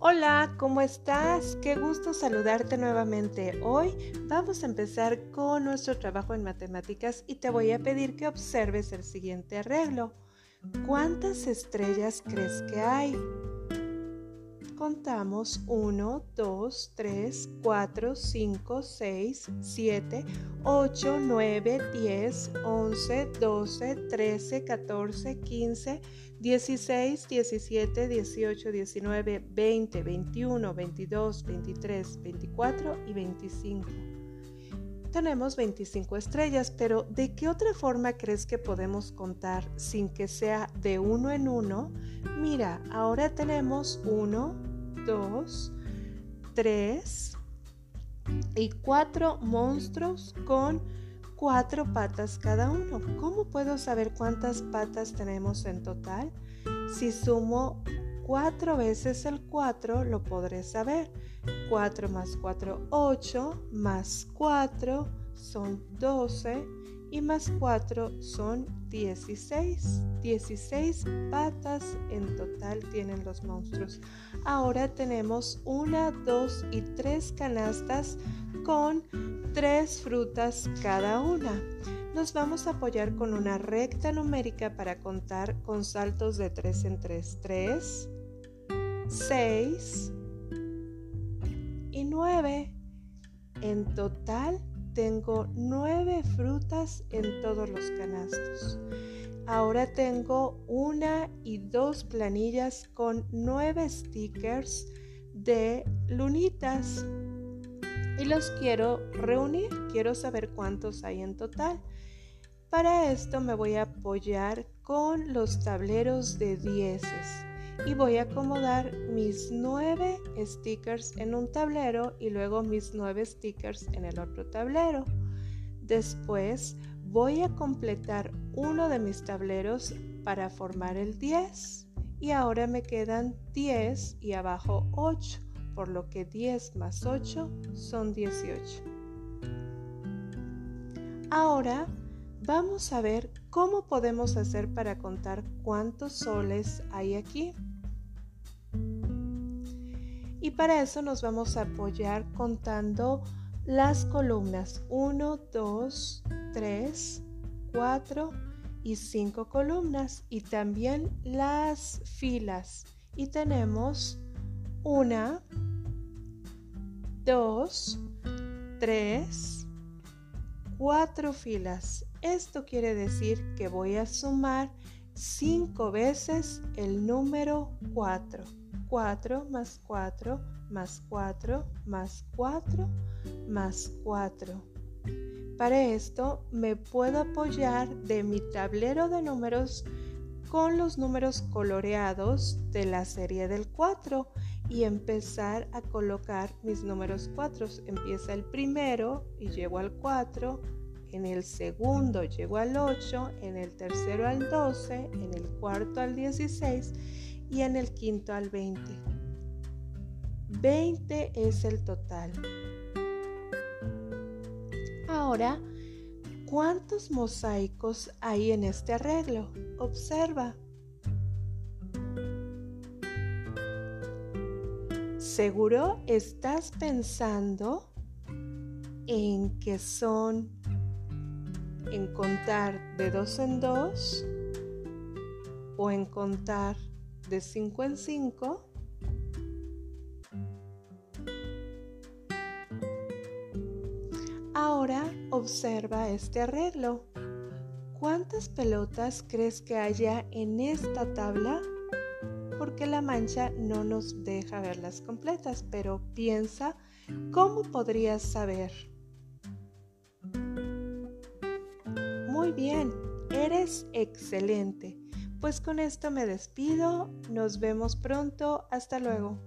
Hola, ¿cómo estás? Qué gusto saludarte nuevamente. Hoy vamos a empezar con nuestro trabajo en matemáticas y te voy a pedir que observes el siguiente arreglo. ¿Cuántas estrellas crees que hay? Contamos 1, 2, 3, 4, 5, 6, 7, 8, 9, 10, 11, 12, 13, 14, 15, 16, 17, 18, 19, 20, 21, 22, 23, 24 y 25. Tenemos 25 estrellas, pero ¿de qué otra forma crees que podemos contar sin que sea de uno en uno? Mira, ahora tenemos 1, 2, 3 y 4 monstruos con cuatro patas cada uno. ¿Cómo puedo saber cuántas patas tenemos en total? Si sumo cuatro veces el 4, lo podré saber. 4 más 4, 8, más 4 son 12 y más 4 son 16. 16 patas en total tienen los monstruos. Ahora tenemos una, dos y tres canastas con tres frutas cada una. Nos vamos a apoyar con una recta numérica para contar con saltos de 3 en 3. 3, 6 y 9. En total tengo nueve frutas en todos los canastos. Ahora tengo una y dos planillas con nueve stickers de lunitas y los quiero reunir. Quiero saber cuántos hay en total. Para esto me voy a apoyar con los tableros de dieces y voy a acomodar mis nueve stickers en un tablero y luego mis nueve stickers en el otro tablero. Después voy a completar uno de mis tableros para formar el 10 y ahora me quedan 10 y abajo 8, por lo que 10 más 8 son 18. Ahora vamos a ver cómo podemos hacer para contar cuántos soles hay aquí. Y para eso nos vamos a apoyar contando las columnas 1, 2, 3, 4 y 5 columnas y también las filas. Y tenemos 1, 2, 3, 4 filas. Esto quiere decir que voy a sumar 5 veces el número 4. 4 más 4 más 4 más 4 más 4. Para esto me puedo apoyar de mi tablero de números con los números coloreados de la serie del 4 y empezar a colocar mis números 4. Empieza el primero y llego al 4, en el segundo llego al 8, en el tercero al 12, en el cuarto al 16 y en el quinto al 20. 20 es el total. Ahora, ¿cuántos mosaicos hay en este arreglo? Observa. Seguro estás pensando en que son en contar de dos en dos o en contar de 5 en 5. Ahora observa este arreglo. ¿Cuántas pelotas crees que haya en esta tabla? Porque la mancha no nos deja verlas completas, pero piensa cómo podrías saber. Muy bien, eres excelente. Pues con esto me despido, nos vemos pronto, hasta luego.